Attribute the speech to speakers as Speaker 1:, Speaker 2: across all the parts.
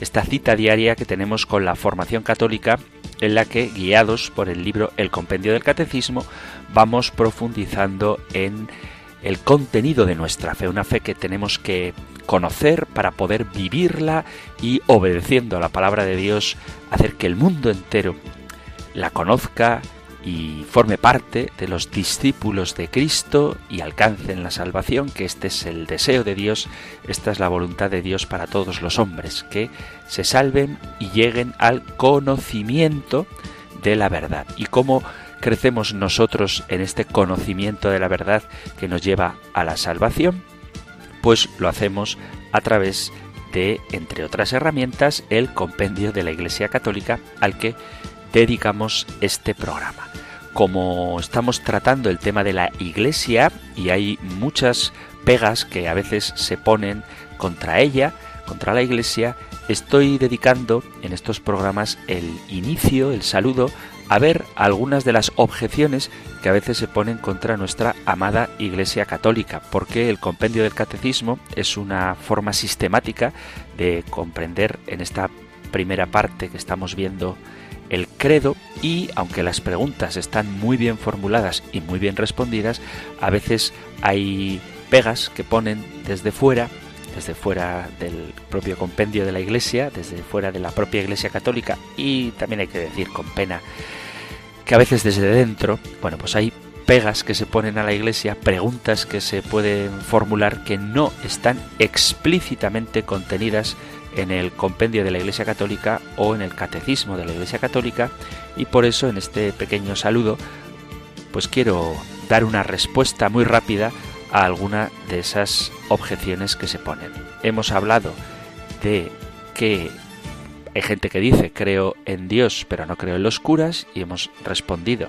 Speaker 1: esta cita diaria que tenemos con la formación católica en la que, guiados por el libro El Compendio del Catecismo, vamos profundizando en el contenido de nuestra fe, una fe que tenemos que conocer para poder vivirla y obedeciendo a la palabra de Dios, hacer que el mundo entero la conozca, y forme parte de los discípulos de Cristo y alcancen la salvación, que este es el deseo de Dios, esta es la voluntad de Dios para todos los hombres, que se salven y lleguen al conocimiento de la verdad. ¿Y cómo crecemos nosotros en este conocimiento de la verdad que nos lleva a la salvación? Pues lo hacemos a través de, entre otras herramientas, el compendio de la Iglesia Católica al que dedicamos este programa. Como estamos tratando el tema de la Iglesia y hay muchas pegas que a veces se ponen contra ella, contra la Iglesia, estoy dedicando en estos programas el inicio, el saludo, a ver algunas de las objeciones que a veces se ponen contra nuestra amada Iglesia Católica, porque el compendio del catecismo es una forma sistemática de comprender en esta primera parte que estamos viendo el credo y aunque las preguntas están muy bien formuladas y muy bien respondidas, a veces hay pegas que ponen desde fuera, desde fuera del propio compendio de la Iglesia, desde fuera de la propia Iglesia Católica y también hay que decir con pena que a veces desde dentro, bueno, pues hay pegas que se ponen a la Iglesia, preguntas que se pueden formular que no están explícitamente contenidas en el compendio de la Iglesia Católica o en el catecismo de la Iglesia Católica y por eso en este pequeño saludo pues quiero dar una respuesta muy rápida a alguna de esas objeciones que se ponen. Hemos hablado de que hay gente que dice creo en Dios pero no creo en los curas y hemos respondido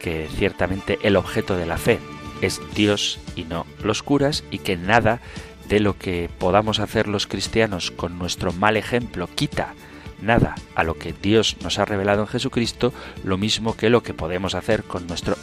Speaker 1: que ciertamente el objeto de la fe es Dios y no los curas y que nada de lo que podamos hacer los cristianos con nuestro mal ejemplo quita nada a lo que Dios nos ha revelado en Jesucristo, lo mismo que lo que podemos hacer con nuestro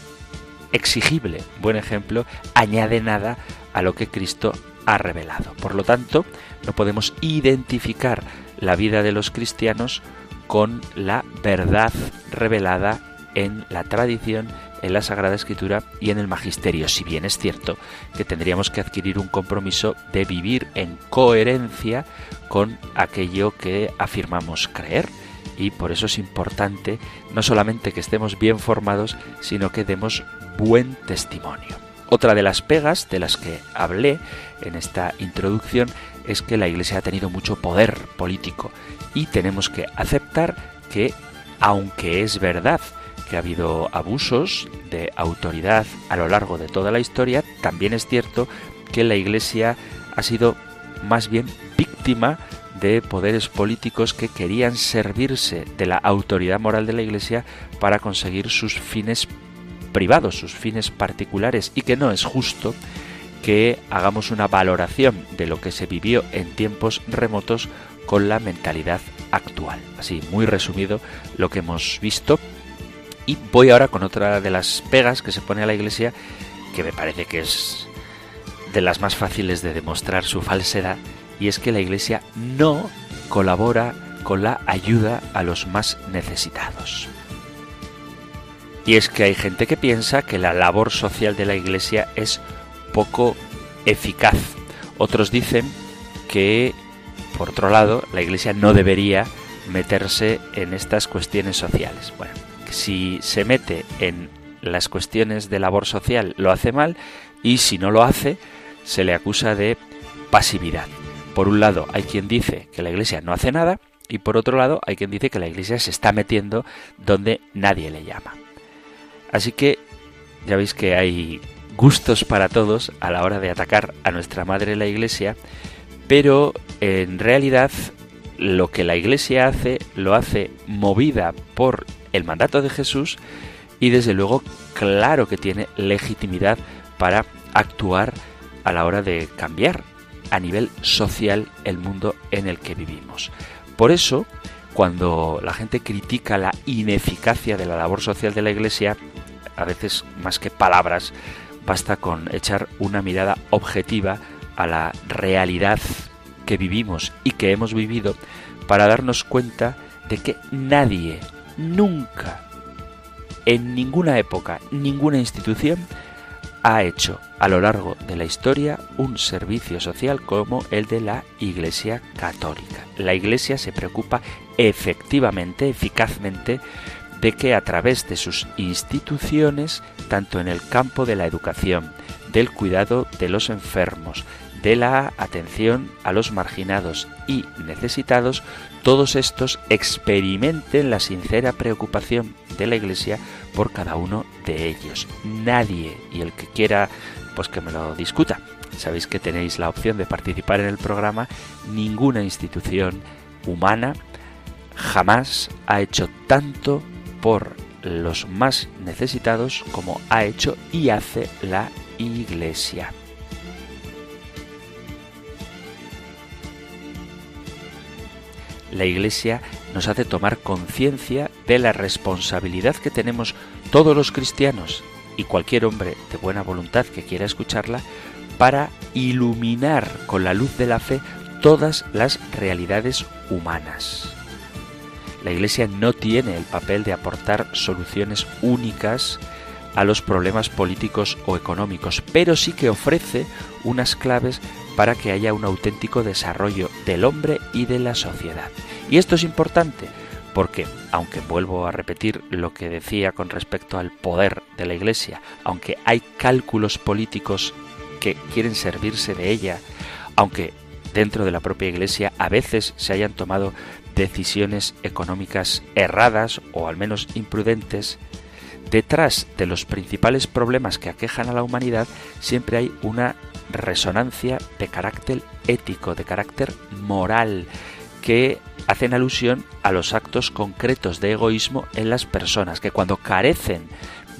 Speaker 1: exigible buen ejemplo añade nada a lo que Cristo ha revelado. Por lo tanto, no podemos identificar la vida de los cristianos con la verdad revelada en la tradición en la Sagrada Escritura y en el Magisterio, si bien es cierto que tendríamos que adquirir un compromiso de vivir en coherencia con aquello que afirmamos creer. Y por eso es importante no solamente que estemos bien formados, sino que demos buen testimonio. Otra de las pegas de las que hablé en esta introducción es que la Iglesia ha tenido mucho poder político y tenemos que aceptar que, aunque es verdad que ha habido abusos de autoridad a lo largo de toda la historia, también es cierto que la Iglesia ha sido más bien víctima de poderes políticos que querían servirse de la autoridad moral de la Iglesia para conseguir sus fines privados, sus fines particulares, y que no es justo que hagamos una valoración de lo que se vivió en tiempos remotos con la mentalidad actual. Así, muy resumido, lo que hemos visto y voy ahora con otra de las pegas que se pone a la Iglesia, que me parece que es de las más fáciles de demostrar su falsedad, y es que la Iglesia no colabora con la ayuda a los más necesitados. Y es que hay gente que piensa que la labor social de la Iglesia es poco eficaz. Otros dicen que, por otro lado, la Iglesia no debería meterse en estas cuestiones sociales. Bueno, si se mete en las cuestiones de labor social lo hace mal y si no lo hace se le acusa de pasividad. Por un lado hay quien dice que la Iglesia no hace nada y por otro lado hay quien dice que la Iglesia se está metiendo donde nadie le llama. Así que ya veis que hay gustos para todos a la hora de atacar a nuestra Madre la Iglesia, pero en realidad lo que la Iglesia hace lo hace movida por el mandato de Jesús y desde luego claro que tiene legitimidad para actuar a la hora de cambiar a nivel social el mundo en el que vivimos. Por eso, cuando la gente critica la ineficacia de la labor social de la Iglesia, a veces más que palabras, basta con echar una mirada objetiva a la realidad que vivimos y que hemos vivido para darnos cuenta de que nadie, nunca, en ninguna época, ninguna institución, ha hecho a lo largo de la historia un servicio social como el de la Iglesia Católica. La Iglesia se preocupa efectivamente, eficazmente, de que a través de sus instituciones, tanto en el campo de la educación, del cuidado de los enfermos, de la atención a los marginados y necesitados, todos estos experimenten la sincera preocupación de la Iglesia por cada uno de ellos. Nadie, y el que quiera, pues que me lo discuta. Sabéis que tenéis la opción de participar en el programa. Ninguna institución humana jamás ha hecho tanto por los más necesitados como ha hecho y hace la Iglesia. La Iglesia nos hace tomar conciencia de la responsabilidad que tenemos todos los cristianos y cualquier hombre de buena voluntad que quiera escucharla para iluminar con la luz de la fe todas las realidades humanas. La Iglesia no tiene el papel de aportar soluciones únicas a los problemas políticos o económicos, pero sí que ofrece unas claves para que haya un auténtico desarrollo del hombre y de la sociedad. Y esto es importante porque, aunque vuelvo a repetir lo que decía con respecto al poder de la Iglesia, aunque hay cálculos políticos que quieren servirse de ella, aunque dentro de la propia Iglesia a veces se hayan tomado decisiones económicas erradas o al menos imprudentes, detrás de los principales problemas que aquejan a la humanidad siempre hay una resonancia de carácter ético, de carácter moral, que hacen alusión a los actos concretos de egoísmo en las personas, que cuando carecen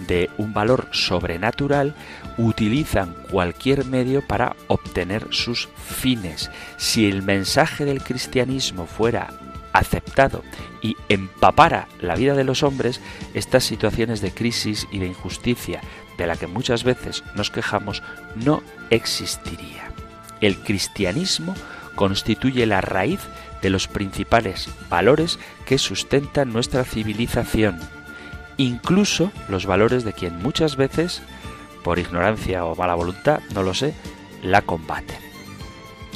Speaker 1: de un valor sobrenatural, utilizan cualquier medio para obtener sus fines. Si el mensaje del cristianismo fuera aceptado y empapara la vida de los hombres, estas situaciones de crisis y de injusticia de la que muchas veces nos quejamos no existiría. El cristianismo constituye la raíz de los principales valores que sustentan nuestra civilización, incluso los valores de quien muchas veces, por ignorancia o mala voluntad, no lo sé, la combaten.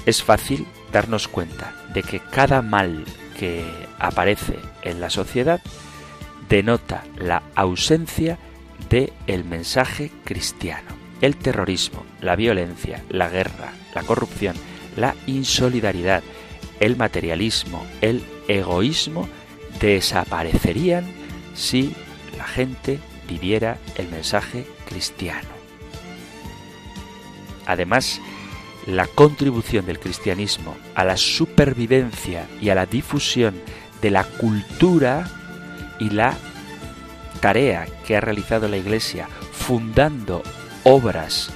Speaker 1: Es fácil darnos cuenta de que cada mal que aparece en la sociedad denota la ausencia de el mensaje cristiano. El terrorismo, la violencia, la guerra, la corrupción, la insolidaridad, el materialismo, el egoísmo desaparecerían si la gente viviera el mensaje cristiano. Además, la contribución del cristianismo a la supervivencia y a la difusión de la cultura y la tarea que ha realizado la Iglesia fundando obras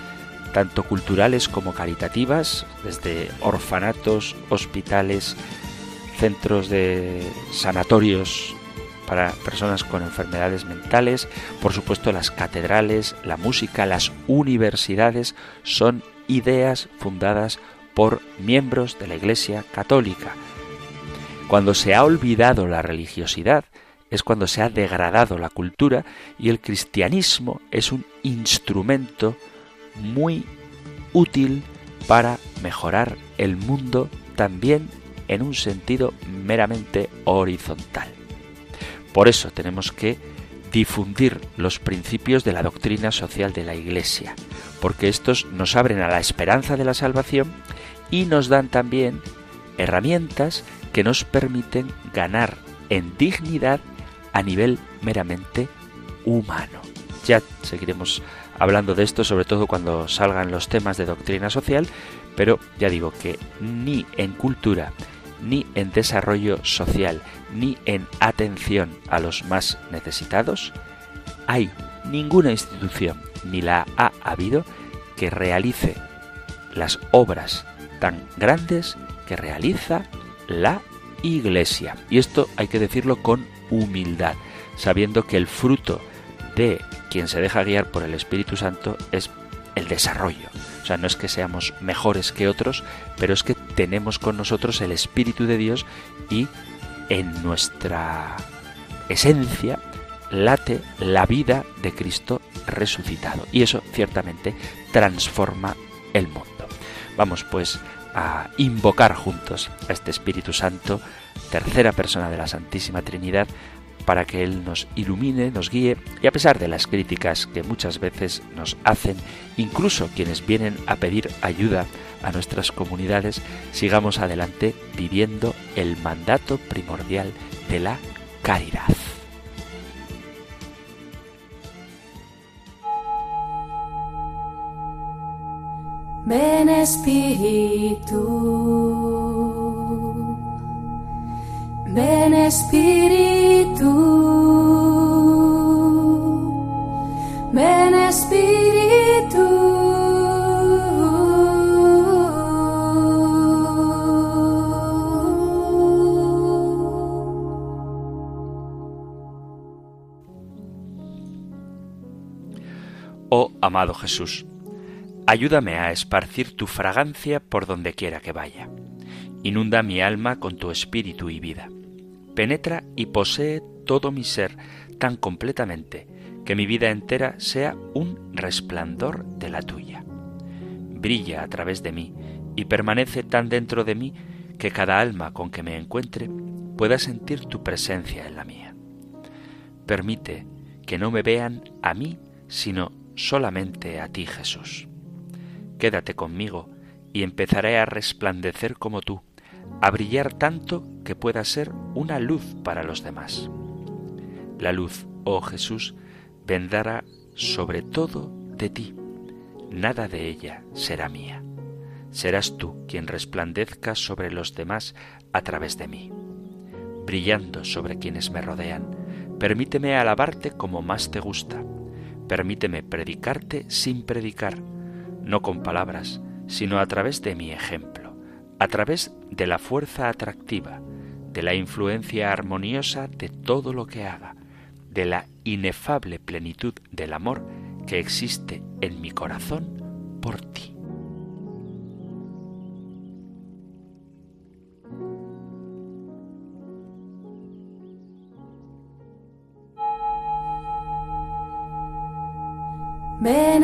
Speaker 1: tanto culturales como caritativas, desde orfanatos, hospitales, centros de sanatorios para personas con enfermedades mentales, por supuesto las catedrales, la música, las universidades son ideas fundadas por miembros de la Iglesia Católica. Cuando se ha olvidado la religiosidad, es cuando se ha degradado la cultura y el cristianismo es un instrumento muy útil para mejorar el mundo también en un sentido meramente horizontal. Por eso tenemos que difundir los principios de la doctrina social de la Iglesia, porque estos nos abren a la esperanza de la salvación y nos dan también herramientas que nos permiten ganar en dignidad a nivel meramente humano. Ya seguiremos hablando de esto, sobre todo cuando salgan los temas de doctrina social, pero ya digo que ni en cultura ni en desarrollo social, ni en atención a los más necesitados, hay ninguna institución, ni la ha habido, que realice las obras tan grandes que realiza la Iglesia. Y esto hay que decirlo con humildad, sabiendo que el fruto de quien se deja guiar por el Espíritu Santo es el desarrollo. O sea, no es que seamos mejores que otros, pero es que tenemos con nosotros el Espíritu de Dios y en nuestra esencia late la vida de Cristo resucitado. Y eso ciertamente transforma el mundo. Vamos pues a invocar juntos a este Espíritu Santo, tercera persona de la Santísima Trinidad, para que Él nos ilumine, nos guíe y a pesar de las críticas que muchas veces nos hacen, incluso quienes vienen a pedir ayuda a nuestras comunidades, sigamos adelante viviendo el mandato primordial de la caridad.
Speaker 2: Ven Espíritu, ven Espíritu, ven Espíritu.
Speaker 1: Oh amado Jesús, Ayúdame a esparcir tu fragancia por donde quiera que vaya. Inunda mi alma con tu espíritu y vida. Penetra y posee todo mi ser tan completamente que mi vida entera sea un resplandor de la tuya. Brilla a través de mí y permanece tan dentro de mí que cada alma con que me encuentre pueda sentir tu presencia en la mía. Permite que no me vean a mí, sino solamente a ti, Jesús. Quédate conmigo y empezaré a resplandecer como tú, a brillar tanto que pueda ser una luz para los demás. La luz, oh Jesús, vendrá sobre todo de ti. Nada de ella será mía. Serás tú quien resplandezca sobre los demás a través de mí. Brillando sobre quienes me rodean, permíteme alabarte como más te gusta. Permíteme predicarte sin predicar no con palabras, sino a través de mi ejemplo, a través de la fuerza atractiva, de la influencia armoniosa de todo lo que haga, de la inefable plenitud del amor que existe en mi corazón por ti.
Speaker 2: Ven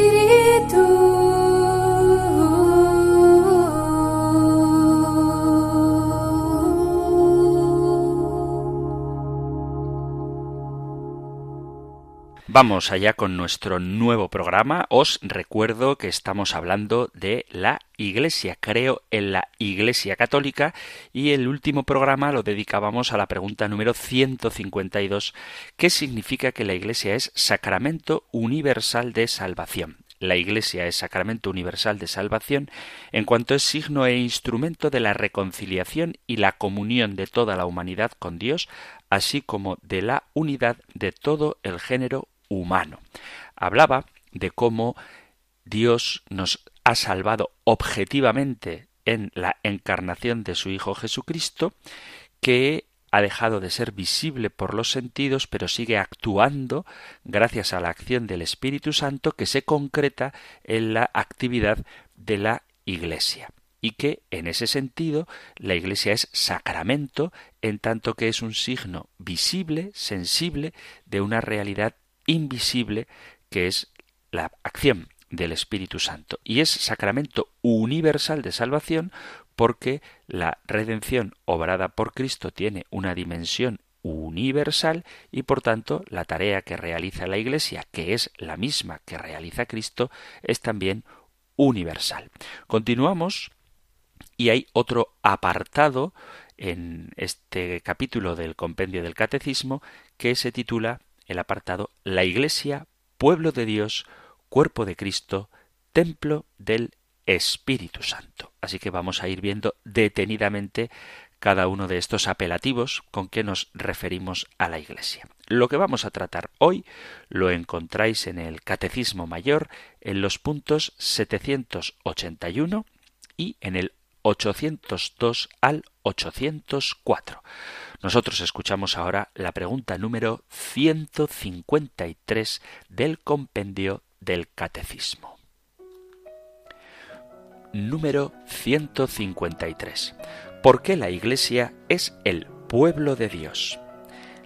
Speaker 1: Vamos allá con nuestro nuevo programa. Os recuerdo que estamos hablando de la Iglesia. Creo en la Iglesia Católica y el último programa lo dedicábamos a la pregunta número 152. ¿Qué significa que la Iglesia es sacramento universal de salvación? La Iglesia es sacramento universal de salvación en cuanto es signo e instrumento de la reconciliación y la comunión de toda la humanidad con Dios, así como de la unidad de todo el género humano. Hablaba de cómo Dios nos ha salvado objetivamente en la encarnación de su Hijo Jesucristo, que ha dejado de ser visible por los sentidos, pero sigue actuando gracias a la acción del Espíritu Santo que se concreta en la actividad de la Iglesia y que en ese sentido la Iglesia es sacramento en tanto que es un signo visible, sensible de una realidad invisible que es la acción del Espíritu Santo. Y es sacramento universal de salvación porque la redención obrada por Cristo tiene una dimensión universal y por tanto la tarea que realiza la Iglesia, que es la misma que realiza Cristo, es también universal. Continuamos y hay otro apartado en este capítulo del compendio del Catecismo que se titula el apartado La Iglesia, pueblo de Dios, cuerpo de Cristo, templo del Espíritu Santo. Así que vamos a ir viendo detenidamente cada uno de estos apelativos con que nos referimos a la Iglesia. Lo que vamos a tratar hoy lo encontráis en el Catecismo Mayor en los puntos 781 y en el 802 al 804. Nosotros escuchamos ahora la pregunta número 153 del compendio del Catecismo. Número 153. ¿Por qué la Iglesia es el pueblo de Dios?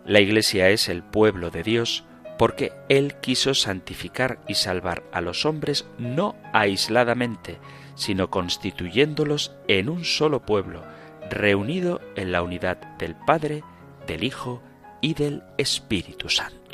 Speaker 1: La Iglesia es el pueblo de Dios porque Él quiso santificar y salvar a los hombres no aisladamente, sino constituyéndolos en un solo pueblo, reunido en la unidad del Padre, del Hijo y del Espíritu Santo.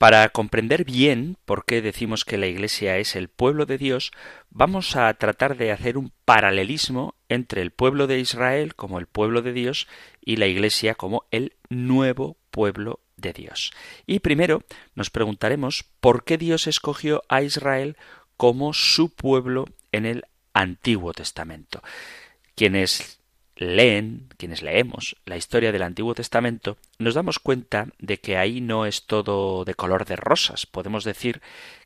Speaker 1: Para comprender bien por qué decimos que la Iglesia es el pueblo de Dios, vamos a tratar de hacer un paralelismo entre el pueblo de Israel como el pueblo de Dios y la Iglesia como el nuevo pueblo de Dios. Y primero nos preguntaremos por qué Dios escogió a Israel como su pueblo en el Antiguo Testamento. Quienes leen, quienes leemos la historia del Antiguo Testamento, nos damos cuenta de que ahí no es todo de color de rosas. Podemos decir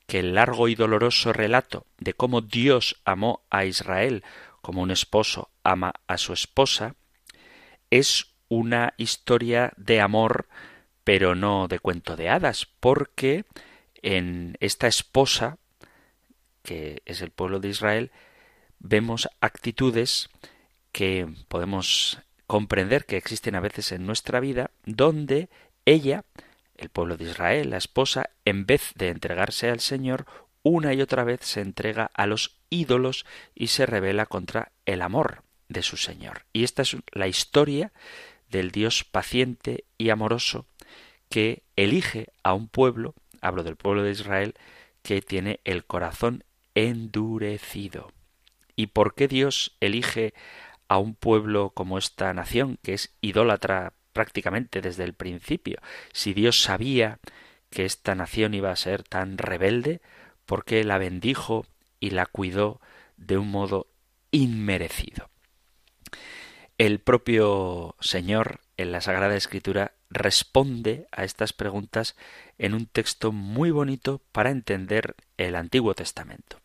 Speaker 1: que el largo y doloroso relato de cómo Dios amó a Israel como un esposo ama a su esposa es una historia de amor pero no de cuento de hadas, porque en esta esposa, que es el pueblo de Israel, vemos actitudes que podemos comprender que existen a veces en nuestra vida, donde ella, el pueblo de Israel, la esposa, en vez de entregarse al Señor, una y otra vez se entrega a los ídolos y se revela contra el amor de su Señor. Y esta es la historia del Dios paciente y amoroso que elige a un pueblo, hablo del pueblo de Israel, que tiene el corazón endurecido. ¿Y por qué Dios elige a un pueblo como esta nación, que es idólatra prácticamente desde el principio. Si Dios sabía que esta nación iba a ser tan rebelde, ¿por qué la bendijo y la cuidó de un modo inmerecido? El propio Señor en la Sagrada Escritura responde a estas preguntas en un texto muy bonito para entender el Antiguo Testamento.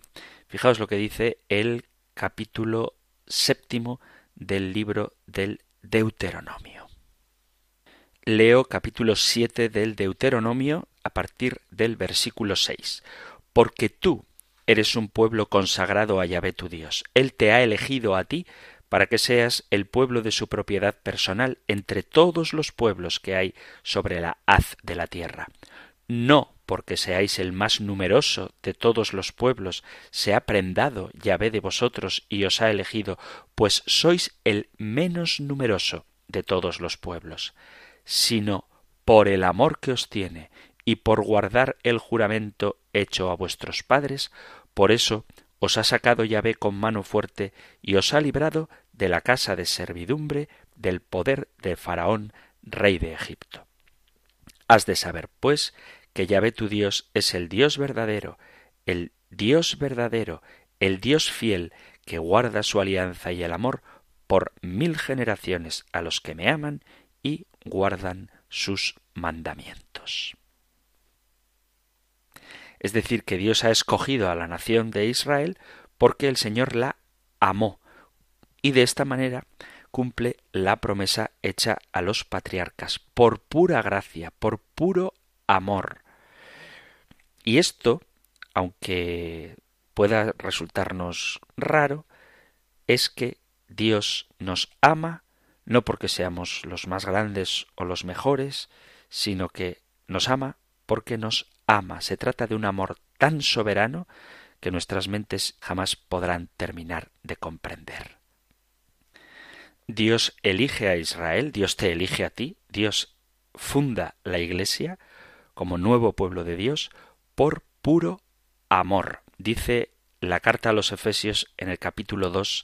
Speaker 1: Fijaos lo que dice el capítulo séptimo del libro del Deuteronomio. Leo capítulo 7 del Deuteronomio a partir del versículo 6. Porque tú eres un pueblo consagrado a Yahvé tu Dios. Él te ha elegido a ti para que seas el pueblo de su propiedad personal entre todos los pueblos que hay sobre la haz de la tierra. No porque seáis el más numeroso de todos los pueblos, se ha prendado Yahvé de vosotros y os ha elegido, pues sois el menos numeroso de todos los pueblos, sino por el amor que os tiene y por guardar el juramento hecho a vuestros padres, por eso os ha sacado Yahvé con mano fuerte y os ha librado de la casa de servidumbre del poder de Faraón, rey de Egipto. Has de saber, pues, que Yahvé tu Dios es el Dios verdadero, el Dios verdadero, el Dios fiel, que guarda su alianza y el amor por mil generaciones a los que me aman y guardan sus mandamientos. Es decir, que Dios ha escogido a la nación de Israel porque el Señor la amó y de esta manera cumple la promesa hecha a los patriarcas por pura gracia, por puro amor. Y esto, aunque pueda resultarnos raro, es que Dios nos ama no porque seamos los más grandes o los mejores, sino que nos ama porque nos ama. Se trata de un amor tan soberano que nuestras mentes jamás podrán terminar de comprender. Dios elige a Israel, Dios te elige a ti, Dios funda la Iglesia como nuevo pueblo de Dios por puro amor. Dice la carta a los Efesios en el capítulo 2,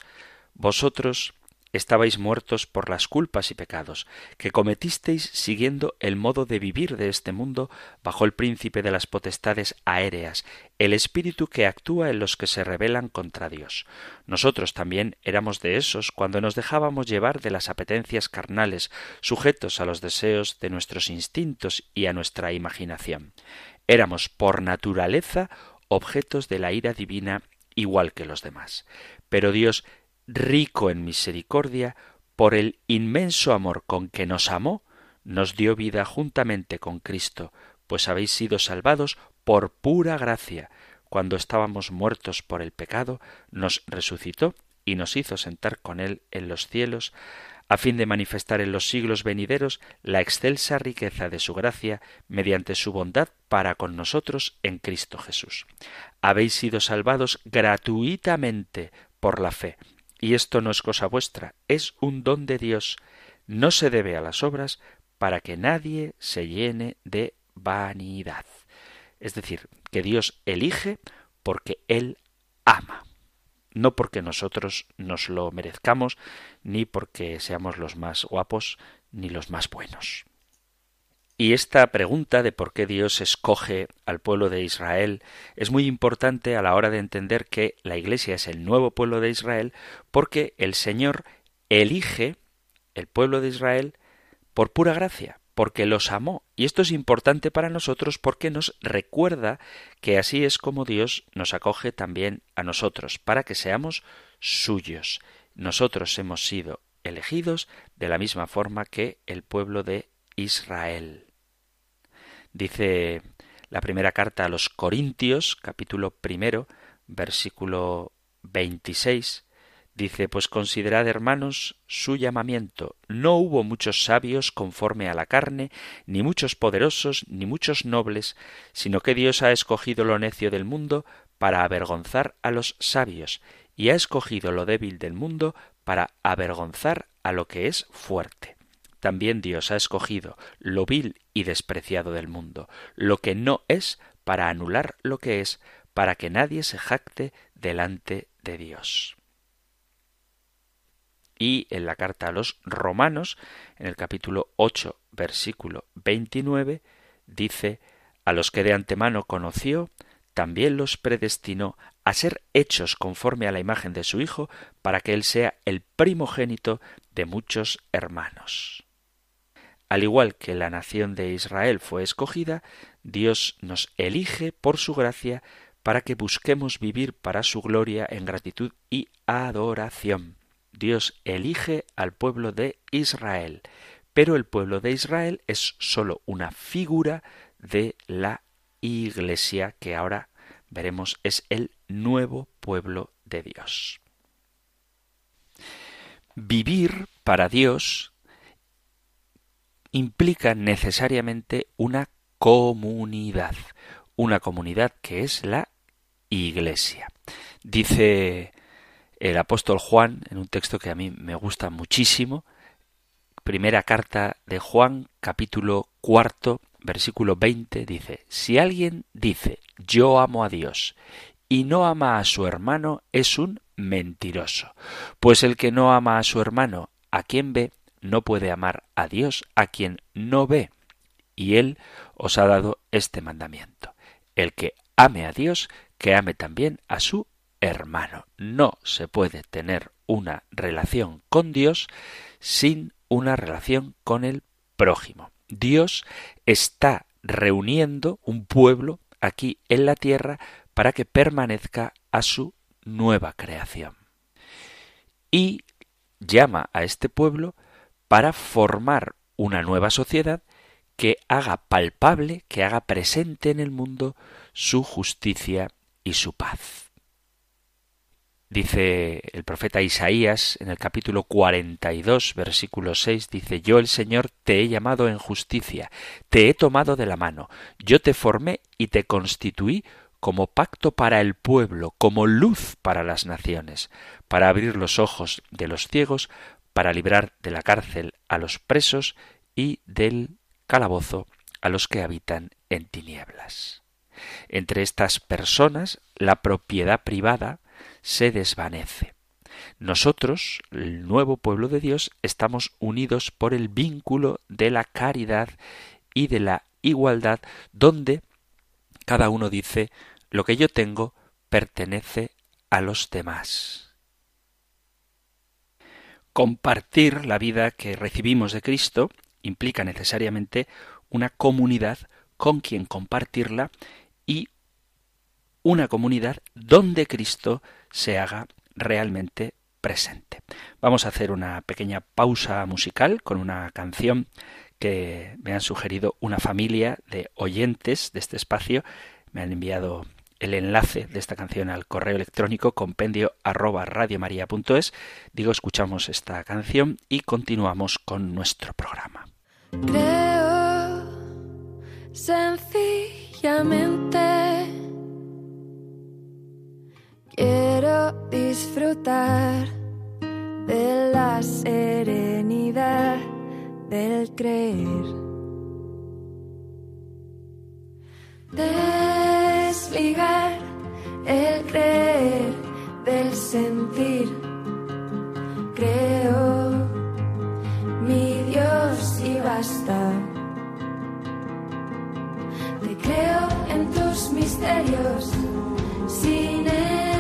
Speaker 1: Vosotros estabais muertos por las culpas y pecados que cometisteis siguiendo el modo de vivir de este mundo bajo el príncipe de las potestades aéreas, el espíritu que actúa en los que se rebelan contra Dios. Nosotros también éramos de esos cuando nos dejábamos llevar de las apetencias carnales, sujetos a los deseos de nuestros instintos y a nuestra imaginación. Éramos por naturaleza objetos de la ira divina igual que los demás. Pero Dios rico en misericordia, por el inmenso amor con que nos amó, nos dio vida juntamente con Cristo, pues habéis sido salvados por pura gracia. Cuando estábamos muertos por el pecado, nos resucitó y nos hizo sentar con Él en los cielos, a fin de manifestar en los siglos venideros la excelsa riqueza de su gracia mediante su bondad para con nosotros en Cristo Jesús. Habéis sido salvados gratuitamente por la fe y esto no es cosa vuestra, es un don de Dios, no se debe a las obras para que nadie se llene de vanidad. Es decir, que Dios elige porque Él ama, no porque nosotros nos lo merezcamos, ni porque seamos los más guapos, ni los más buenos. Y esta pregunta de por qué Dios escoge al pueblo de Israel es muy importante a la hora de entender que la Iglesia es el nuevo pueblo de Israel porque el Señor elige el pueblo de Israel por pura gracia, porque los amó. Y esto es importante para nosotros porque nos recuerda que así es como Dios nos acoge también a nosotros, para que seamos suyos. Nosotros hemos sido elegidos de la misma forma que el pueblo de Israel. Dice la primera carta a los Corintios, capítulo primero, versículo 26, dice, pues considerad, hermanos, su llamamiento. No hubo muchos sabios conforme a la carne, ni muchos poderosos, ni muchos nobles, sino que Dios ha escogido lo necio del mundo para avergonzar a los sabios, y ha escogido lo débil del mundo para avergonzar a lo que es fuerte. También Dios ha escogido lo vil y despreciado del mundo, lo que no es, para anular lo que es, para que nadie se jacte delante de Dios. Y en la carta a los romanos, en el capítulo 8, versículo 29, dice, a los que de antemano conoció, también los predestinó a ser hechos conforme a la imagen de su Hijo, para que Él sea el primogénito de muchos hermanos. Al igual que la nación de Israel fue escogida, Dios nos elige por su gracia para que busquemos vivir para su gloria en gratitud y adoración. Dios elige al pueblo de Israel, pero el pueblo de Israel es sólo una figura de la Iglesia que ahora veremos es el nuevo pueblo de Dios. Vivir para Dios implica necesariamente una comunidad, una comunidad que es la Iglesia. Dice el apóstol Juan en un texto que a mí me gusta muchísimo, primera carta de Juan, capítulo cuarto, versículo 20, dice, Si alguien dice, yo amo a Dios, y no ama a su hermano, es un mentiroso, pues el que no ama a su hermano, a quien ve, no puede amar a Dios a quien no ve. Y Él os ha dado este mandamiento. El que ame a Dios, que ame también a su hermano. No se puede tener una relación con Dios sin una relación con el prójimo. Dios está reuniendo un pueblo aquí en la tierra para que permanezca a su nueva creación. Y llama a este pueblo para formar una nueva sociedad que haga palpable, que haga presente en el mundo su justicia y su paz. Dice el profeta Isaías en el capítulo 42, versículo 6, dice, Yo el Señor te he llamado en justicia, te he tomado de la mano, yo te formé y te constituí como pacto para el pueblo, como luz para las naciones, para abrir los ojos de los ciegos, para librar de la cárcel a los presos y del calabozo a los que habitan en tinieblas. Entre estas personas, la propiedad privada se desvanece. Nosotros, el nuevo pueblo de Dios, estamos unidos por el vínculo de la caridad y de la igualdad, donde cada uno dice, lo que yo tengo pertenece a los demás. Compartir la vida que recibimos de Cristo implica necesariamente una comunidad con quien compartirla y una comunidad donde Cristo se haga realmente presente. Vamos a hacer una pequeña pausa musical con una canción que me han sugerido una familia de oyentes de este espacio. Me han enviado el enlace de esta canción al correo electrónico compendio arroba radiomaria.es. Digo, escuchamos esta canción y continuamos con nuestro programa.
Speaker 2: Creo sencillamente quiero disfrutar de la serenidad del creer. El creer del sentir. Creo mi Dios y basta. Te creo en tus misterios sin entenderlos.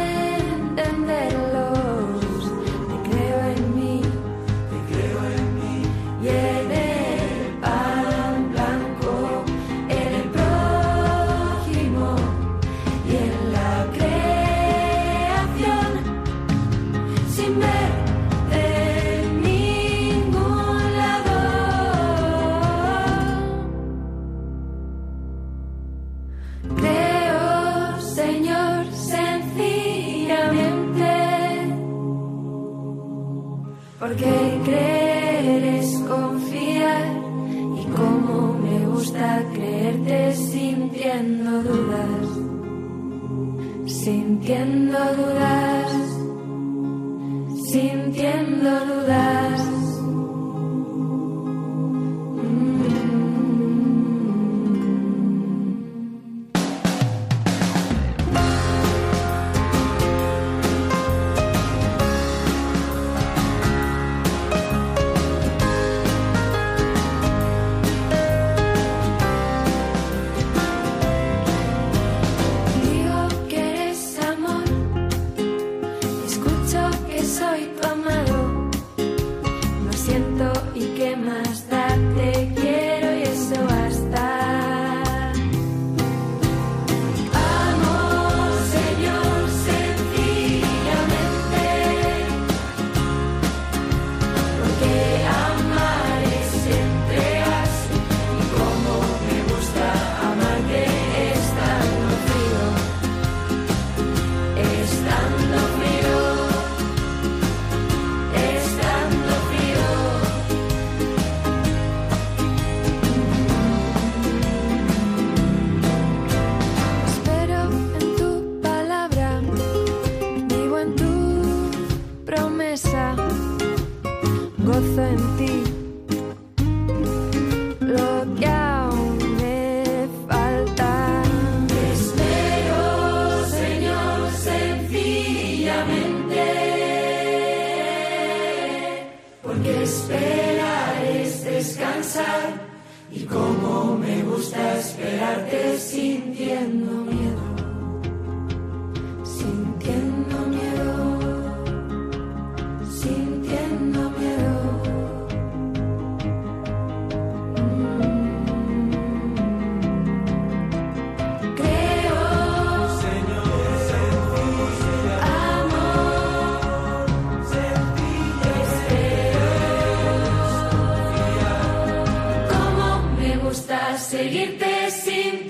Speaker 2: Seguirte sintiendo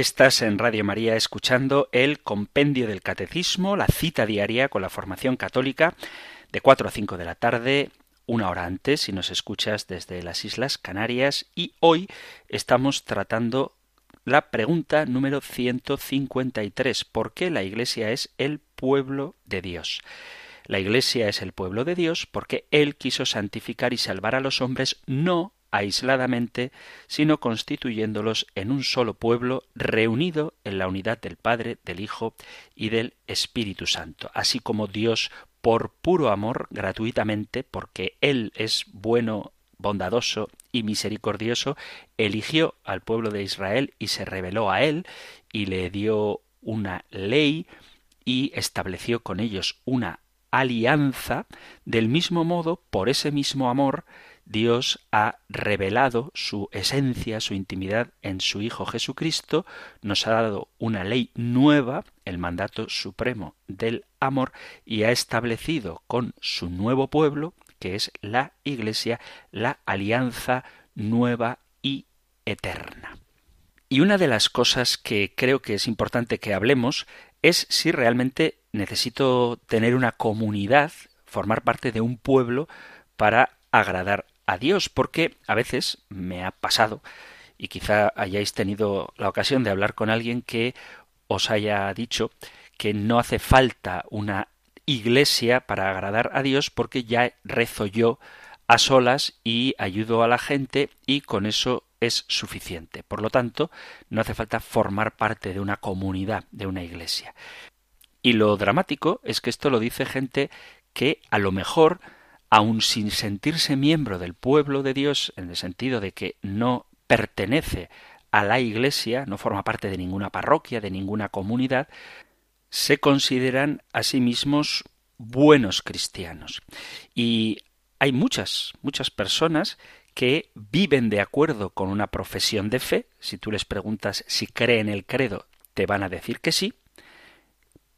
Speaker 1: Estás en Radio María escuchando el Compendio del Catecismo, la cita diaria con la formación católica de 4 a 5 de la tarde, una hora antes si nos escuchas desde las Islas Canarias y hoy estamos tratando la pregunta número 153, ¿por qué la Iglesia es el pueblo de Dios? La Iglesia es el pueblo de Dios porque Él quiso santificar y salvar a los hombres no aisladamente, sino constituyéndolos en un solo pueblo reunido en la unidad del Padre, del Hijo y del Espíritu Santo, así como Dios por puro amor gratuitamente, porque Él es bueno, bondadoso y misericordioso, eligió al pueblo de Israel y se reveló a Él y le dio una ley y estableció con ellos una alianza, del mismo modo, por ese mismo amor, Dios ha revelado su esencia, su intimidad en su Hijo Jesucristo, nos ha dado una ley nueva, el mandato supremo del amor, y ha establecido con su nuevo pueblo, que es la Iglesia, la alianza nueva y eterna. Y una de las cosas que creo que es importante que hablemos es si realmente necesito tener una comunidad, formar parte de un pueblo para agradar a Dios, porque a veces me ha pasado, y quizá hayáis tenido la ocasión de hablar con alguien que os haya dicho que no hace falta una iglesia para agradar a Dios porque ya rezo yo a solas y ayudo a la gente y con eso es suficiente. Por lo tanto, no hace falta formar parte de una comunidad, de una iglesia. Y lo dramático es que esto lo dice gente que a lo mejor aun sin sentirse miembro del pueblo de Dios, en el sentido de que no pertenece a la Iglesia, no forma parte de ninguna parroquia, de ninguna comunidad, se consideran a sí mismos buenos cristianos. Y hay muchas, muchas personas que viven de acuerdo con una profesión de fe. Si tú les preguntas si creen el credo, te van a decir que sí,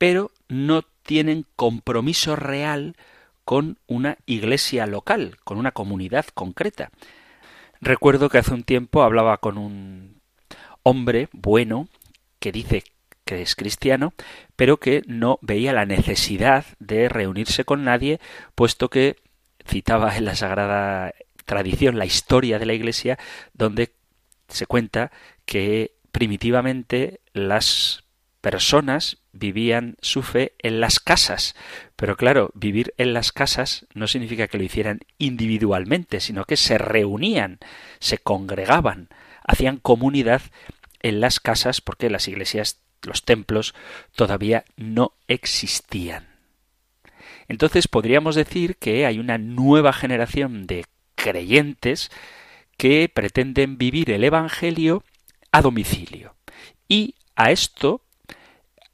Speaker 1: pero no tienen compromiso real con una iglesia local, con una comunidad concreta. Recuerdo que hace un tiempo hablaba con un hombre bueno que dice que es cristiano, pero que no veía la necesidad de reunirse con nadie, puesto que citaba en la sagrada tradición la historia de la Iglesia, donde se cuenta que primitivamente las personas vivían su fe en las casas. Pero claro, vivir en las casas no significa que lo hicieran individualmente, sino que se reunían, se congregaban, hacían comunidad en las casas porque las iglesias, los templos todavía no existían. Entonces podríamos decir que hay una nueva generación de creyentes que pretenden vivir el Evangelio a domicilio. Y a esto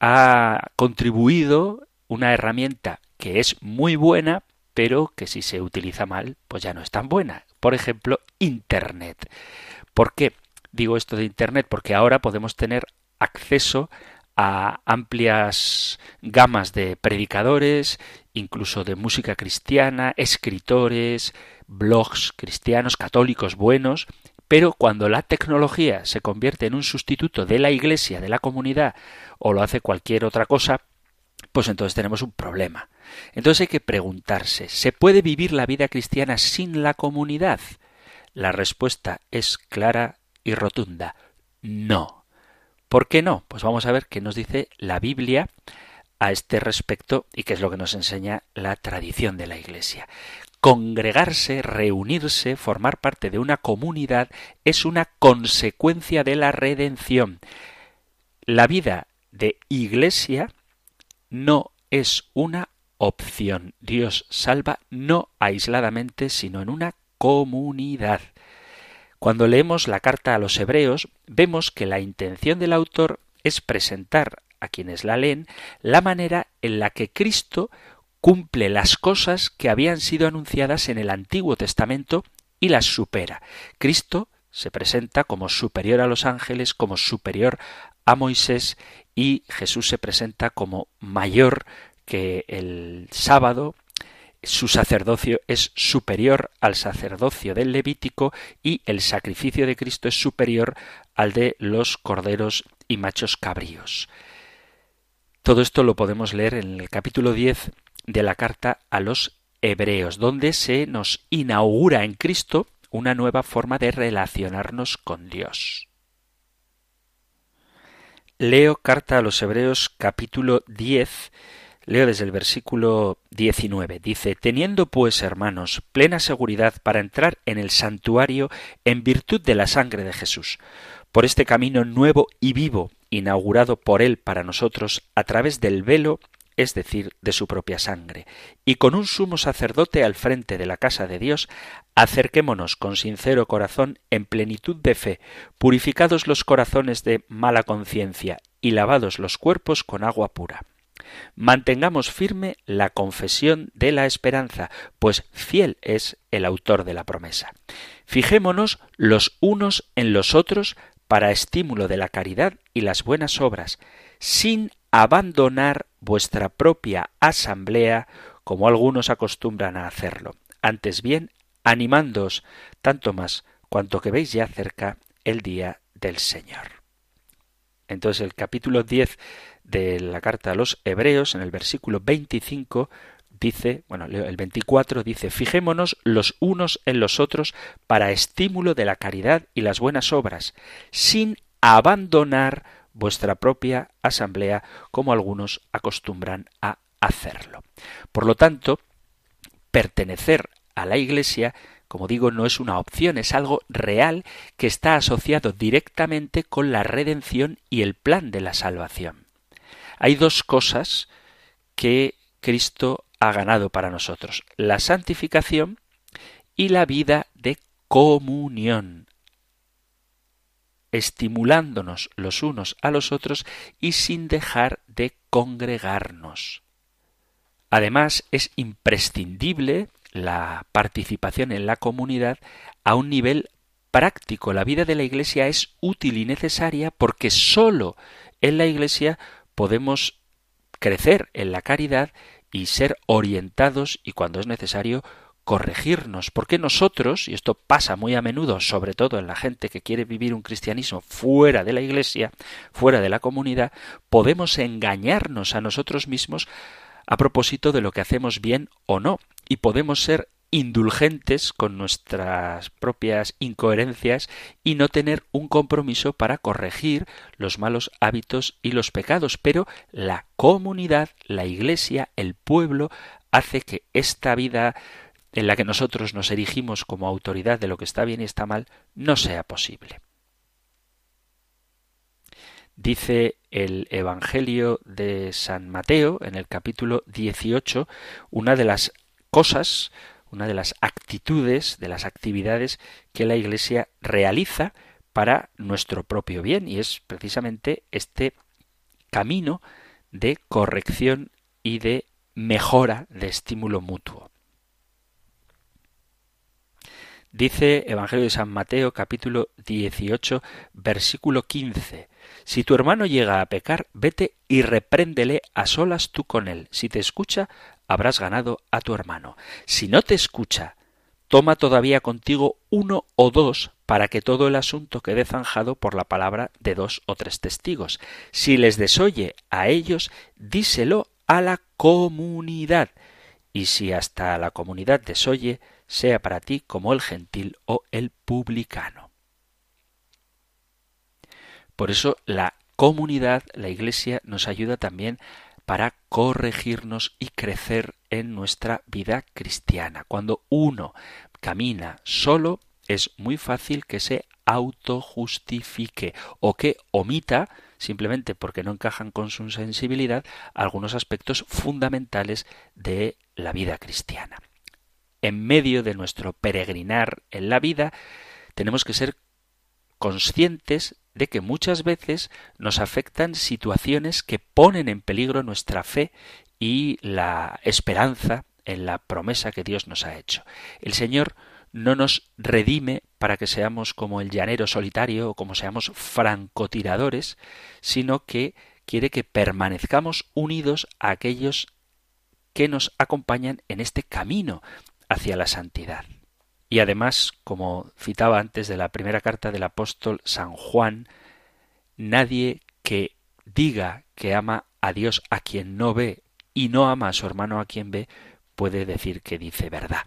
Speaker 1: ha contribuido una herramienta que es muy buena, pero que si se utiliza mal, pues ya no es tan buena. Por ejemplo, Internet. ¿Por qué digo esto de Internet? Porque ahora podemos tener acceso a amplias gamas de predicadores, incluso de música cristiana, escritores, blogs cristianos, católicos buenos, pero cuando la tecnología se convierte en un sustituto de la iglesia, de la comunidad, o lo hace cualquier otra cosa, pues entonces tenemos un problema. Entonces hay que preguntarse, ¿se puede vivir la vida cristiana sin la comunidad? La respuesta es clara y rotunda. No. ¿Por qué no? Pues vamos a ver qué nos dice la Biblia a este respecto y qué es lo que nos enseña la tradición de la Iglesia. Congregarse, reunirse, formar parte de una comunidad es una consecuencia de la redención. La vida de iglesia no es una opción. Dios salva no aisladamente, sino en una comunidad. Cuando leemos la carta a los hebreos, vemos que la intención del autor es presentar a quienes la leen la manera en la que Cristo cumple las cosas que habían sido anunciadas en el Antiguo Testamento y las supera. Cristo se presenta como superior a los ángeles, como superior a Moisés y Jesús se presenta como mayor que el sábado, su sacerdocio es superior al sacerdocio del Levítico y el sacrificio de Cristo es superior al de los corderos y machos cabríos. Todo esto lo podemos leer en el capítulo 10 de la carta a los Hebreos, donde se nos inaugura en Cristo una nueva forma de relacionarnos con Dios. Leo carta a los Hebreos capítulo 10, leo desde el versículo 19. Dice, Teniendo pues, hermanos, plena seguridad para entrar en el santuario en virtud de la sangre de Jesús, por este camino nuevo y vivo, inaugurado por Él para nosotros a través del velo es decir, de su propia sangre, y con un sumo sacerdote al frente de la casa de Dios, acerquémonos con sincero corazón en plenitud de fe, purificados los corazones de mala conciencia y lavados los cuerpos con agua pura. Mantengamos firme la confesión de la esperanza, pues fiel es el autor de la promesa. Fijémonos los unos en los otros para estímulo de la caridad y las buenas obras, sin abandonar vuestra propia asamblea como algunos acostumbran a hacerlo. Antes bien, animándoos tanto más cuanto que veis ya cerca el día del Señor. Entonces el capítulo 10 de la carta a los Hebreos, en el versículo 25, dice, bueno, el 24 dice, fijémonos los unos en los otros para estímulo de la caridad y las buenas obras, sin abandonar vuestra propia asamblea, como algunos acostumbran a hacerlo. Por lo tanto, pertenecer a la Iglesia, como digo, no es una opción, es algo real que está asociado directamente con la redención y el plan de la salvación. Hay dos cosas que Cristo ha ganado para nosotros, la santificación y la vida de comunión estimulándonos los unos a los otros y sin dejar de congregarnos. Además, es imprescindible la participación en la comunidad a un nivel práctico. La vida de la Iglesia es útil y necesaria porque sólo en la Iglesia podemos crecer en la caridad y ser orientados y cuando es necesario corregirnos, porque nosotros, y esto pasa muy a menudo, sobre todo en la gente que quiere vivir un cristianismo fuera de la iglesia, fuera de la comunidad, podemos engañarnos a nosotros mismos a propósito de lo que hacemos bien o no, y podemos ser indulgentes con nuestras propias incoherencias y no tener un compromiso para corregir los malos hábitos y los pecados. Pero la comunidad, la iglesia, el pueblo, hace que esta vida en la que nosotros nos erigimos como autoridad de lo que está bien y está mal, no sea posible. Dice el Evangelio de San Mateo en el capítulo 18 una de las cosas, una de las actitudes, de las actividades que la Iglesia realiza para nuestro propio bien y es precisamente este camino de corrección y de mejora de estímulo mutuo. Dice Evangelio de San Mateo capítulo 18 versículo 15. Si tu hermano llega a pecar, vete y repréndele a solas tú con él. Si te escucha, habrás ganado a tu hermano. Si no te escucha, toma todavía contigo uno o dos para que todo el asunto quede zanjado por la palabra de dos o tres testigos. Si les desoye a ellos, díselo a la comunidad. Y si hasta la comunidad desoye, sea para ti como el gentil o el publicano. Por eso la comunidad, la Iglesia, nos ayuda también para corregirnos y crecer en nuestra vida cristiana. Cuando uno camina solo, es muy fácil que se autojustifique o que omita, simplemente porque no encajan con su sensibilidad, algunos aspectos fundamentales de la vida cristiana en medio de nuestro peregrinar en la vida, tenemos que ser conscientes de que muchas veces nos afectan situaciones que ponen en peligro nuestra fe y la esperanza en la promesa que Dios nos ha hecho. El Señor no nos redime para que seamos como el llanero solitario o como seamos francotiradores, sino que quiere que permanezcamos unidos a aquellos que nos acompañan en este camino hacia la santidad. Y además, como citaba antes de la primera carta del apóstol San Juan, nadie que diga que ama a Dios a quien no ve y no ama a su hermano a quien ve, puede decir que dice verdad.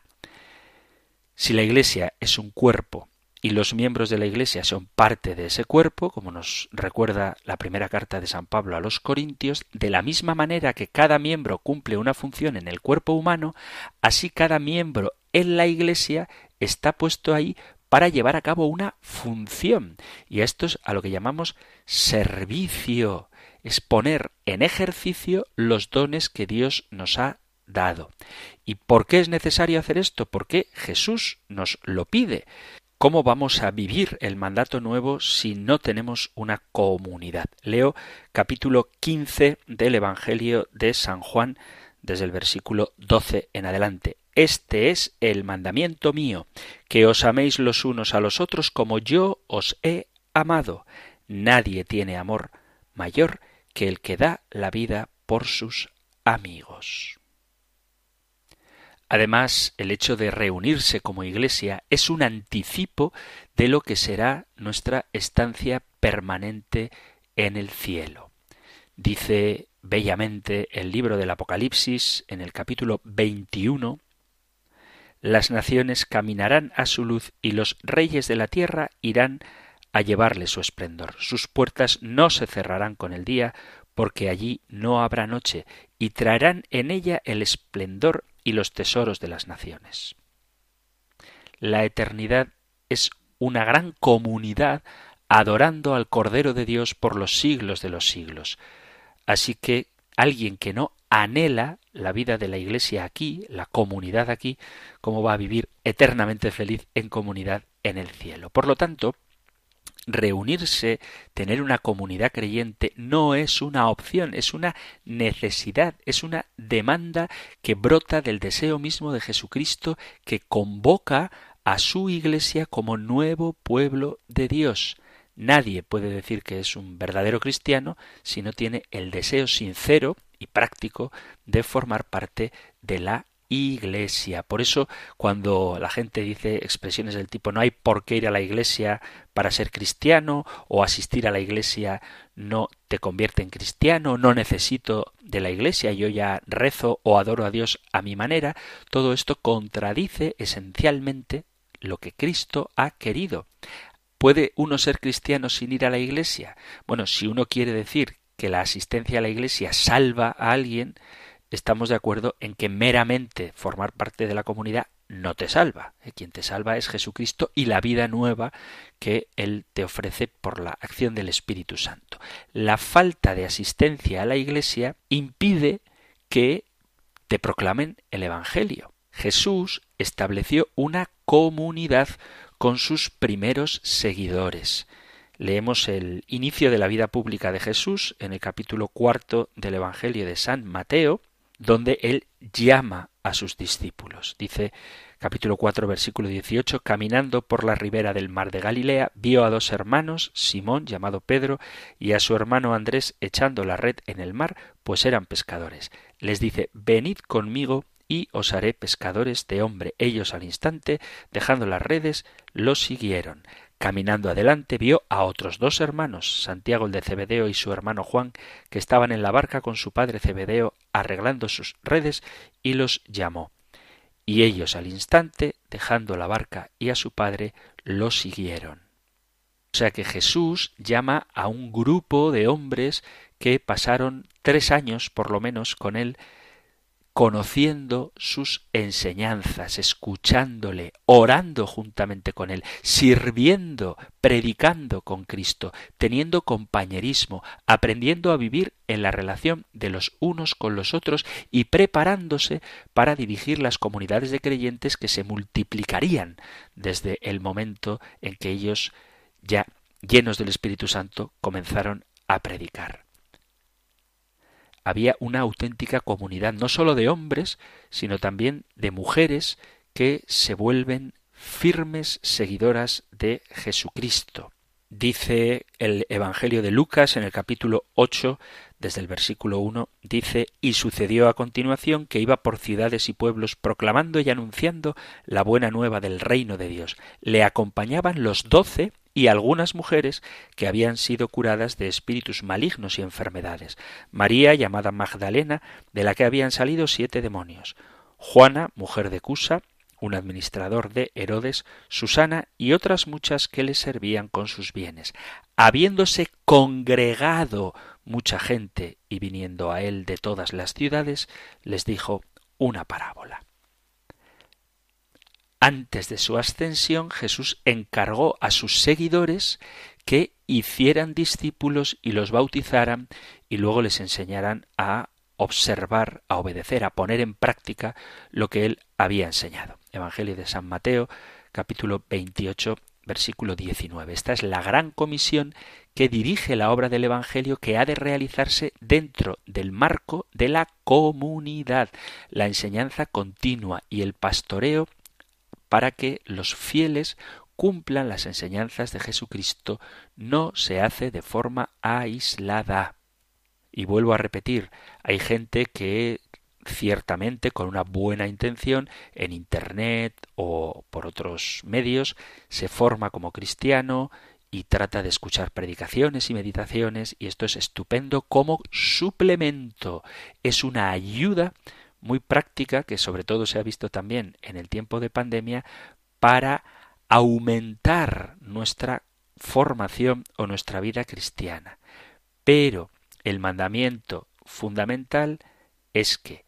Speaker 1: Si la Iglesia es un cuerpo y los miembros de la Iglesia son parte de ese cuerpo, como nos recuerda la primera carta de San Pablo a los Corintios, de la misma manera que cada miembro cumple una función en el cuerpo humano, así cada miembro en la Iglesia está puesto ahí para llevar a cabo una función. Y esto es a lo que llamamos servicio, es poner en ejercicio los dones que Dios nos ha dado. ¿Y por qué es necesario hacer esto? Porque Jesús nos lo pide. ¿Cómo vamos a vivir el mandato nuevo si no tenemos una comunidad? Leo capítulo 15 del Evangelio de San Juan desde el versículo 12 en adelante. Este es el mandamiento mío, que os améis los unos a los otros como yo os he amado. Nadie tiene amor mayor que el que da la vida por sus amigos. Además, el hecho de reunirse como iglesia es un anticipo de lo que será nuestra estancia permanente en el cielo. Dice bellamente el libro del Apocalipsis en el capítulo 21, las naciones caminarán a su luz y los reyes de la tierra irán a llevarle su esplendor. Sus puertas no se cerrarán con el día, porque allí no habrá noche, y traerán en ella el esplendor y los tesoros de las naciones. La eternidad es una gran comunidad adorando al Cordero de Dios por los siglos de los siglos. Así que alguien que no anhela la vida de la Iglesia aquí, la comunidad aquí, cómo va a vivir eternamente feliz en comunidad en el cielo. Por lo tanto, reunirse, tener una comunidad creyente, no es una opción, es una necesidad, es una demanda que brota del deseo mismo de Jesucristo que convoca a su Iglesia como nuevo pueblo de Dios. Nadie puede decir que es un verdadero cristiano si no tiene el deseo sincero y práctico de formar parte de la iglesia. Por eso, cuando la gente dice expresiones del tipo no hay por qué ir a la iglesia para ser cristiano o asistir a la iglesia no te convierte en cristiano, no necesito de la iglesia, yo ya rezo o adoro a Dios a mi manera, todo esto contradice esencialmente lo que Cristo ha querido. ¿Puede uno ser cristiano sin ir a la iglesia? Bueno, si uno quiere decir que la asistencia a la iglesia salva a alguien, estamos de acuerdo en que meramente formar parte de la comunidad no te salva. Eh, quien te salva es Jesucristo y la vida nueva que Él te ofrece por la acción del Espíritu Santo. La falta de asistencia a la Iglesia impide que te proclamen el Evangelio. Jesús estableció una comunidad con sus primeros seguidores. Leemos el inicio de la vida pública de Jesús en el capítulo cuarto del Evangelio de San Mateo, donde él llama a sus discípulos. Dice capítulo 4 versículo 18, caminando por la ribera del mar de Galilea, vio a dos hermanos, Simón llamado Pedro, y a su hermano Andrés echando la red en el mar, pues eran pescadores. Les dice, venid conmigo y os haré pescadores de hombre. Ellos al instante, dejando las redes, los siguieron. Caminando adelante vio a otros dos hermanos, Santiago el de Cebedeo y su hermano Juan, que estaban en la barca con su padre Cebedeo arreglando sus redes, y los llamó. Y ellos al instante, dejando la barca y a su padre, lo siguieron. O sea que Jesús llama a un grupo de hombres que pasaron tres años por lo menos con él conociendo sus enseñanzas, escuchándole, orando juntamente con él, sirviendo, predicando con Cristo, teniendo compañerismo, aprendiendo a vivir en la relación de los unos con los otros y preparándose para dirigir las comunidades de creyentes que se multiplicarían desde el momento en que ellos, ya llenos del Espíritu Santo, comenzaron a predicar había una auténtica comunidad, no sólo de hombres, sino también de mujeres que se vuelven firmes seguidoras de Jesucristo. Dice el Evangelio de Lucas en el capítulo 8, desde el versículo 1, dice, y sucedió a continuación que iba por ciudades y pueblos proclamando y anunciando la buena nueva del reino de Dios. Le acompañaban los doce y algunas mujeres que habían sido curadas de espíritus malignos y enfermedades. María, llamada Magdalena, de la que habían salido siete demonios. Juana, mujer de Cusa, un administrador de Herodes, Susana y otras muchas que le servían con sus bienes. Habiéndose congregado mucha gente y viniendo a él de todas las ciudades, les dijo una parábola. Antes de su ascensión, Jesús encargó a sus seguidores que hicieran discípulos y los bautizaran y luego les enseñaran a observar, a obedecer, a poner en práctica lo que él había enseñado. Evangelio de San Mateo, capítulo 28, versículo 19. Esta es la gran comisión que dirige la obra del Evangelio que ha de realizarse dentro del marco de la comunidad, la enseñanza continua y el pastoreo para que los fieles cumplan las enseñanzas de Jesucristo no se hace de forma aislada. Y vuelvo a repetir, hay gente que ciertamente con una buena intención en Internet o por otros medios se forma como cristiano y trata de escuchar predicaciones y meditaciones y esto es estupendo como suplemento, es una ayuda muy práctica que sobre todo se ha visto también en el tiempo de pandemia para aumentar nuestra formación o nuestra vida cristiana. Pero el mandamiento fundamental es que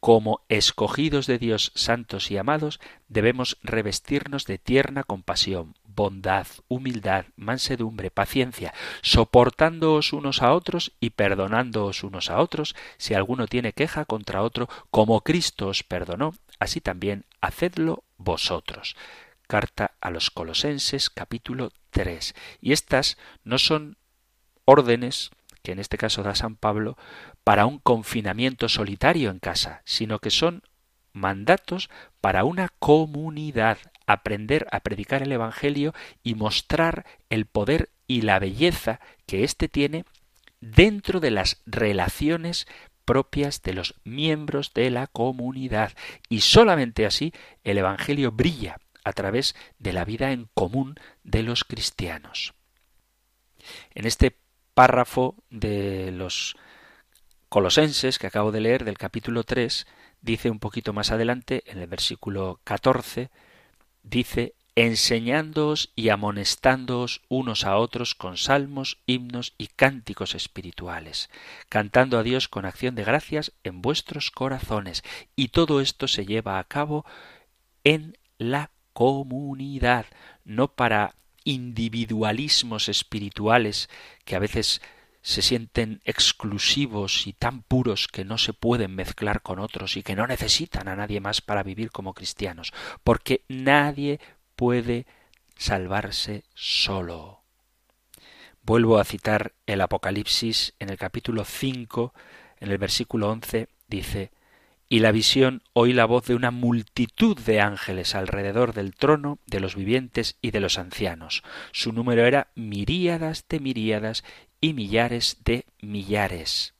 Speaker 1: como escogidos de Dios santos y amados, debemos revestirnos de tierna compasión, bondad, humildad, mansedumbre, paciencia, soportándoos unos a otros y perdonándoos unos a otros, si alguno tiene queja contra otro, como Cristo os perdonó, así también hacedlo vosotros. Carta a los Colosenses capítulo 3. Y estas no son órdenes que en este caso da San Pablo, para un confinamiento solitario en casa, sino que son mandatos para una comunidad, aprender a predicar el Evangelio y mostrar el poder y la belleza que éste tiene dentro de las relaciones propias de los miembros de la comunidad. Y solamente así el Evangelio brilla a través de la vida en común de los cristianos. En este párrafo de los Colosenses que acabo de leer del capítulo 3 dice un poquito más adelante, en el versículo 14, dice enseñándoos y amonestándoos unos a otros con salmos, himnos y cánticos espirituales, cantando a Dios con acción de gracias en vuestros corazones. Y todo esto se lleva a cabo en la comunidad, no para individualismos espirituales que a veces se sienten exclusivos y tan puros que no se pueden mezclar con otros y que no necesitan a nadie más para vivir como cristianos, porque nadie puede salvarse solo. Vuelvo a citar el Apocalipsis en el capítulo 5, en el versículo 11, dice, y la visión oí la voz de una multitud de ángeles alrededor del trono, de los vivientes y de los ancianos. Su número era miríadas de miríadas y millares de millares.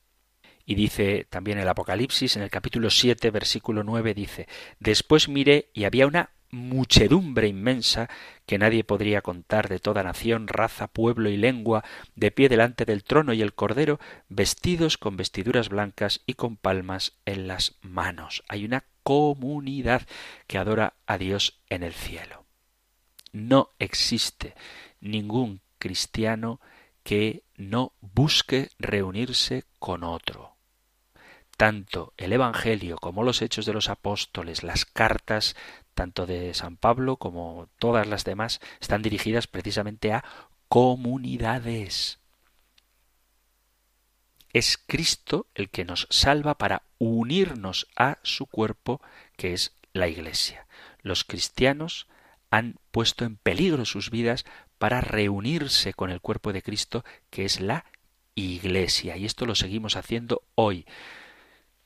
Speaker 1: Y dice también el Apocalipsis en el capítulo 7, versículo 9, dice, Después miré y había una muchedumbre inmensa que nadie podría contar de toda nación, raza, pueblo y lengua, de pie delante del trono y el cordero, vestidos con vestiduras blancas y con palmas en las manos. Hay una comunidad que adora a Dios en el cielo. No existe ningún cristiano que no busque reunirse con otro. Tanto el Evangelio como los hechos de los apóstoles, las cartas tanto de San Pablo como todas las demás, están dirigidas precisamente a comunidades. Es Cristo el que nos salva para unirnos a su cuerpo, que es la Iglesia. Los cristianos han puesto en peligro sus vidas para reunirse con el cuerpo de Cristo, que es la Iglesia. Y esto lo seguimos haciendo hoy,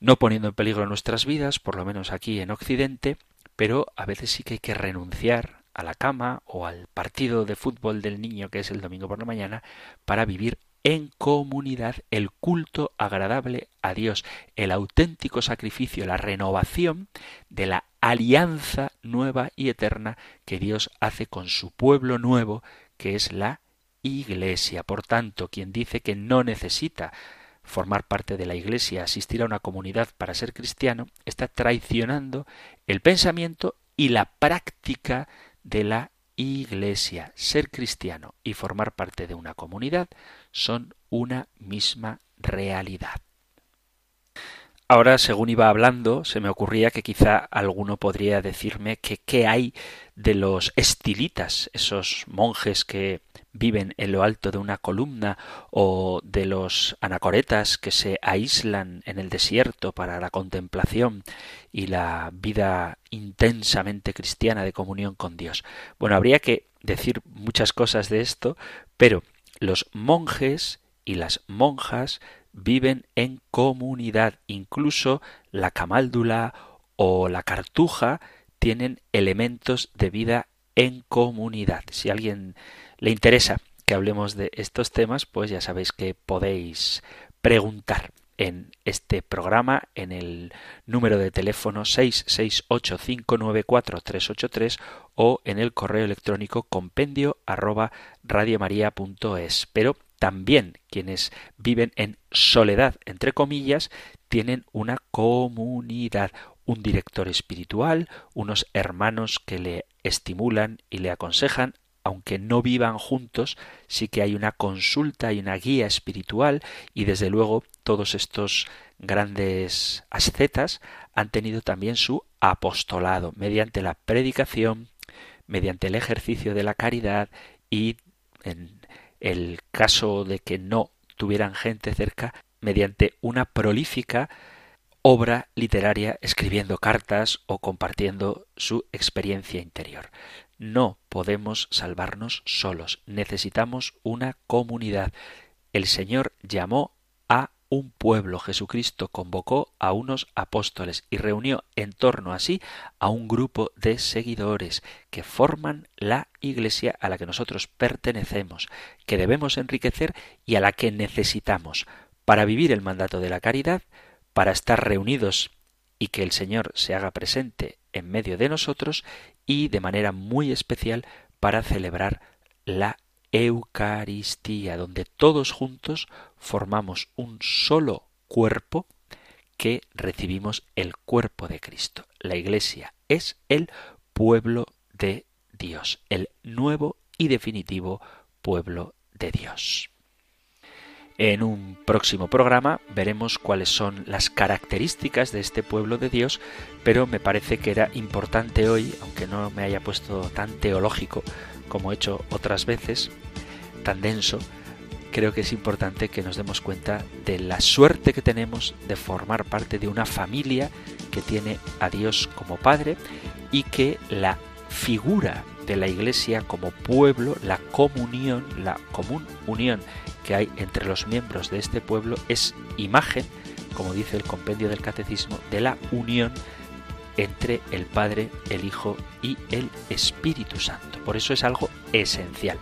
Speaker 1: no poniendo en peligro nuestras vidas, por lo menos aquí en Occidente, pero a veces sí que hay que renunciar a la cama o al partido de fútbol del niño que es el domingo por la mañana para vivir en comunidad el culto agradable a Dios, el auténtico sacrificio, la renovación de la alianza nueva y eterna que Dios hace con su pueblo nuevo, que es la Iglesia. Por tanto, quien dice que no necesita formar parte de la Iglesia, asistir a una comunidad para ser cristiano, está traicionando el pensamiento y la práctica de la Iglesia. Ser cristiano y formar parte de una comunidad son una misma realidad. Ahora, según iba hablando, se me ocurría que quizá alguno podría decirme que qué hay de los estilitas, esos monjes que viven en lo alto de una columna, o de los anacoretas que se aíslan en el desierto para la contemplación y la vida intensamente cristiana de comunión con Dios. Bueno, habría que decir muchas cosas de esto, pero los monjes y las monjas viven en comunidad. Incluso la camáldula o la cartuja tienen elementos de vida en comunidad. Si a alguien le interesa que hablemos de estos temas, pues ya sabéis que podéis preguntar en este programa en el número de teléfono 668-594-383 o en el correo electrónico compendio arroba radiomaria.es. Pero también quienes viven en soledad, entre comillas, tienen una comunidad, un director espiritual, unos hermanos que le estimulan y le aconsejan, aunque no vivan juntos, sí que hay una consulta y una guía espiritual y desde luego todos estos grandes ascetas han tenido también su apostolado mediante la predicación, mediante el ejercicio de la caridad y en el caso de que no tuvieran gente cerca, mediante una prolífica obra literaria escribiendo cartas o compartiendo su experiencia interior. No podemos salvarnos solos, necesitamos una comunidad. El Señor llamó un pueblo. Jesucristo convocó a unos apóstoles y reunió en torno a sí a un grupo de seguidores que forman la iglesia a la que nosotros pertenecemos, que debemos enriquecer y a la que necesitamos para vivir el mandato de la caridad, para estar reunidos y que el Señor se haga presente en medio de nosotros y de manera muy especial para celebrar la Eucaristía, donde todos juntos formamos un solo cuerpo que recibimos el cuerpo de Cristo. La Iglesia es el pueblo de Dios, el nuevo y definitivo pueblo de Dios. En un próximo programa veremos cuáles son las características de este pueblo de Dios, pero me parece que era importante hoy, aunque no me haya puesto tan teológico, como he hecho otras veces, tan denso, creo que es importante que nos demos cuenta de la suerte que tenemos de formar parte de una familia que tiene a Dios como Padre y que la figura de la Iglesia como pueblo, la comunión, la común unión que hay entre los miembros de este pueblo es imagen, como dice el compendio del catecismo, de la unión entre el Padre, el Hijo y el Espíritu Santo. Por eso es algo esencial,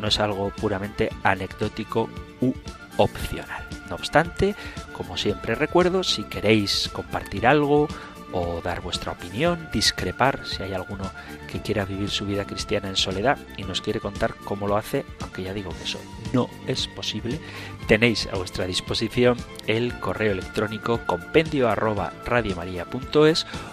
Speaker 1: no es algo puramente anecdótico u opcional. No obstante, como siempre recuerdo, si queréis compartir algo o dar vuestra opinión, discrepar si hay alguno que quiera vivir su vida cristiana en soledad y nos quiere contar cómo lo hace, aunque ya digo que eso no es posible, tenéis a vuestra disposición el correo electrónico compendio arroba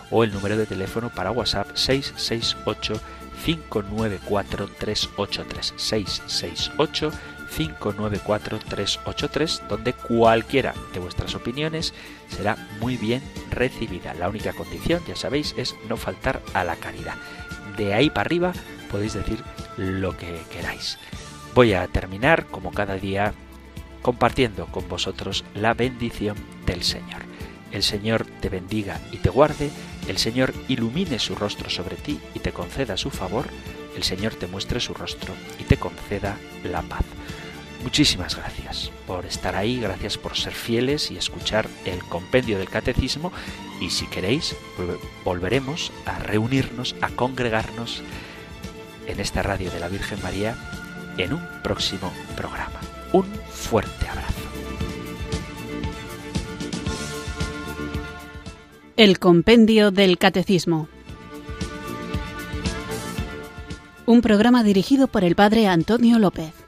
Speaker 1: o el número de teléfono para WhatsApp 668 594 383 668 594-383, donde cualquiera de vuestras opiniones será muy bien recibida. La única condición, ya sabéis, es no faltar a la caridad. De ahí para arriba podéis decir lo que queráis. Voy a terminar, como cada día, compartiendo con vosotros la bendición del Señor. El Señor te bendiga y te guarde, el Señor ilumine su rostro sobre ti y te conceda su favor, el Señor te muestre su rostro y te conceda la paz. Muchísimas gracias por estar ahí, gracias por ser fieles y escuchar el compendio del catecismo y si queréis volveremos a reunirnos, a congregarnos en esta radio de la Virgen María en un próximo programa. Un fuerte abrazo.
Speaker 3: El Compendio del Catecismo. Un programa dirigido por el Padre Antonio López.